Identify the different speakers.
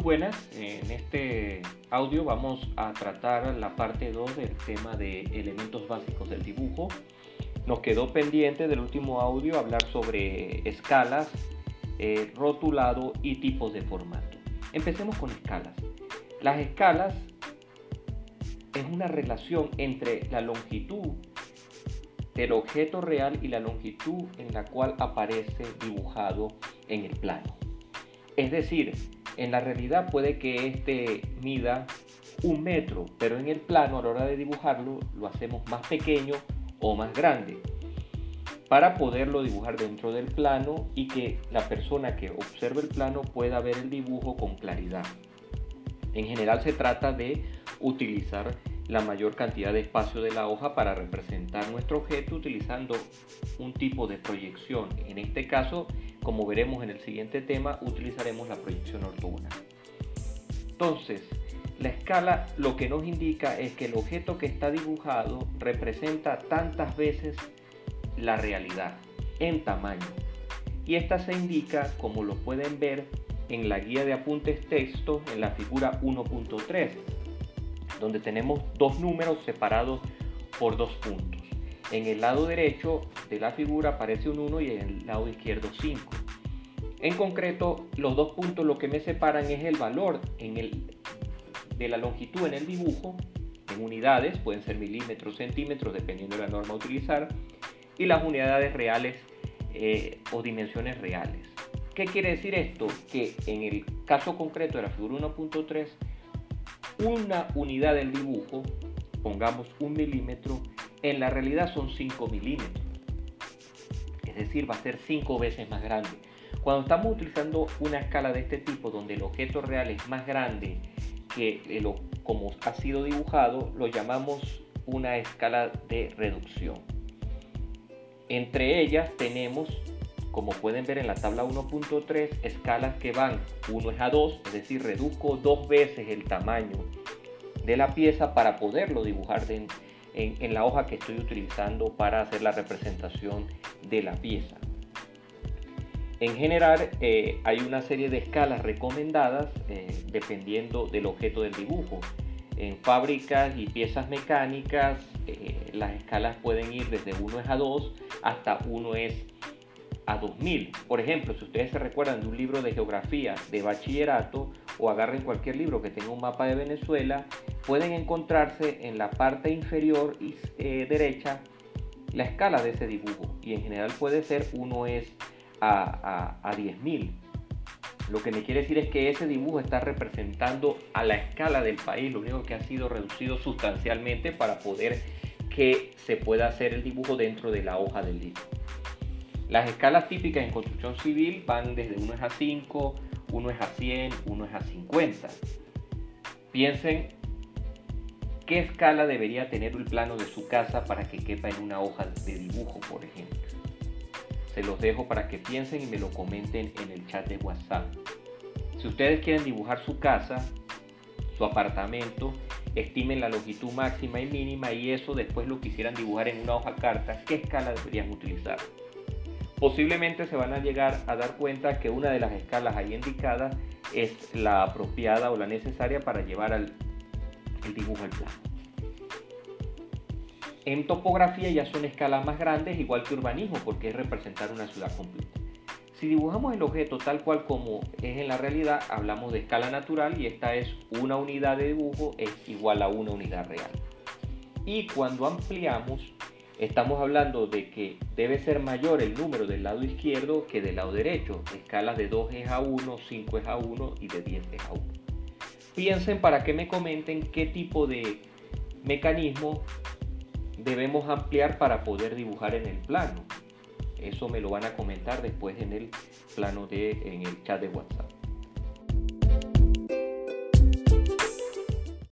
Speaker 1: Muy buenas, en este audio vamos a tratar la parte 2 del tema de elementos básicos del dibujo. Nos quedó pendiente del último audio hablar sobre escalas, eh, rotulado y tipos de formato. Empecemos con escalas. Las escalas es una relación entre la longitud del objeto real y la longitud en la cual aparece dibujado en el plano. Es decir, en la realidad puede que este mida un metro, pero en el plano a la hora de dibujarlo lo hacemos más pequeño o más grande para poderlo dibujar dentro del plano y que la persona que observe el plano pueda ver el dibujo con claridad. En general se trata de utilizar la mayor cantidad de espacio de la hoja para representar nuestro objeto utilizando un tipo de proyección. En este caso, como veremos en el siguiente tema, utilizaremos la proyección ortogonal. Entonces, la escala lo que nos indica es que el objeto que está dibujado representa tantas veces la realidad en tamaño. Y esta se indica, como lo pueden ver, en la guía de apuntes texto en la figura 1.3 donde tenemos dos números separados por dos puntos. En el lado derecho de la figura aparece un 1 y en el lado izquierdo 5. En concreto, los dos puntos lo que me separan es el valor en el, de la longitud en el dibujo, en unidades, pueden ser milímetros, centímetros, dependiendo de la norma a utilizar, y las unidades reales eh, o dimensiones reales. ¿Qué quiere decir esto? Que en el caso concreto de la figura 1.3 una unidad del dibujo, pongamos un milímetro, en la realidad son 5 milímetros. Es decir, va a ser 5 veces más grande. Cuando estamos utilizando una escala de este tipo, donde el objeto real es más grande que como ha sido dibujado, lo llamamos una escala de reducción. Entre ellas tenemos como pueden ver en la tabla 1.3, escalas que van 1 es a 2, es decir, reduzco dos veces el tamaño de la pieza para poderlo dibujar en, la hoja que estoy utilizando para hacer la representación de la pieza. En general eh, hay una serie de escalas recomendadas eh, dependiendo del objeto del dibujo. En fábricas y piezas mecánicas eh, las escalas pueden ir desde 1 es a 2 hasta 1 es a 2000. Por ejemplo, si ustedes se recuerdan de un libro de geografía de bachillerato o agarren cualquier libro que tenga un mapa de Venezuela, pueden encontrarse en la parte inferior eh, derecha la escala de ese dibujo y en general puede ser 1 es a, a, a 10.000. Lo que me quiere decir es que ese dibujo está representando a la escala del país, lo único que ha sido reducido sustancialmente para poder que se pueda hacer el dibujo dentro de la hoja del libro. Las escalas típicas en construcción civil van desde 1 es a 5, 1 es a 100, 1 es a 50. Piensen qué escala debería tener el plano de su casa para que quepa en una hoja de dibujo, por ejemplo. Se los dejo para que piensen y me lo comenten en el chat de WhatsApp. Si ustedes quieren dibujar su casa, su apartamento, estimen la longitud máxima y mínima y eso después lo quisieran dibujar en una hoja carta, ¿qué escala deberían utilizar? Posiblemente se van a llegar a dar cuenta que una de las escalas ahí indicadas es la apropiada o la necesaria para llevar el dibujo al plano. En topografía ya son escalas más grandes, igual que urbanismo, porque es representar una ciudad completa. Si dibujamos el objeto tal cual como es en la realidad, hablamos de escala natural y esta es una unidad de dibujo es igual a una unidad real. Y cuando ampliamos, Estamos hablando de que debe ser mayor el número del lado izquierdo que del lado derecho. Escalas de 2 es a 1, 5 es a 1 y de 10 es a 1. Piensen para que me comenten qué tipo de mecanismo debemos ampliar para poder dibujar en el plano. Eso me lo van a comentar después en el plano de en el chat de WhatsApp.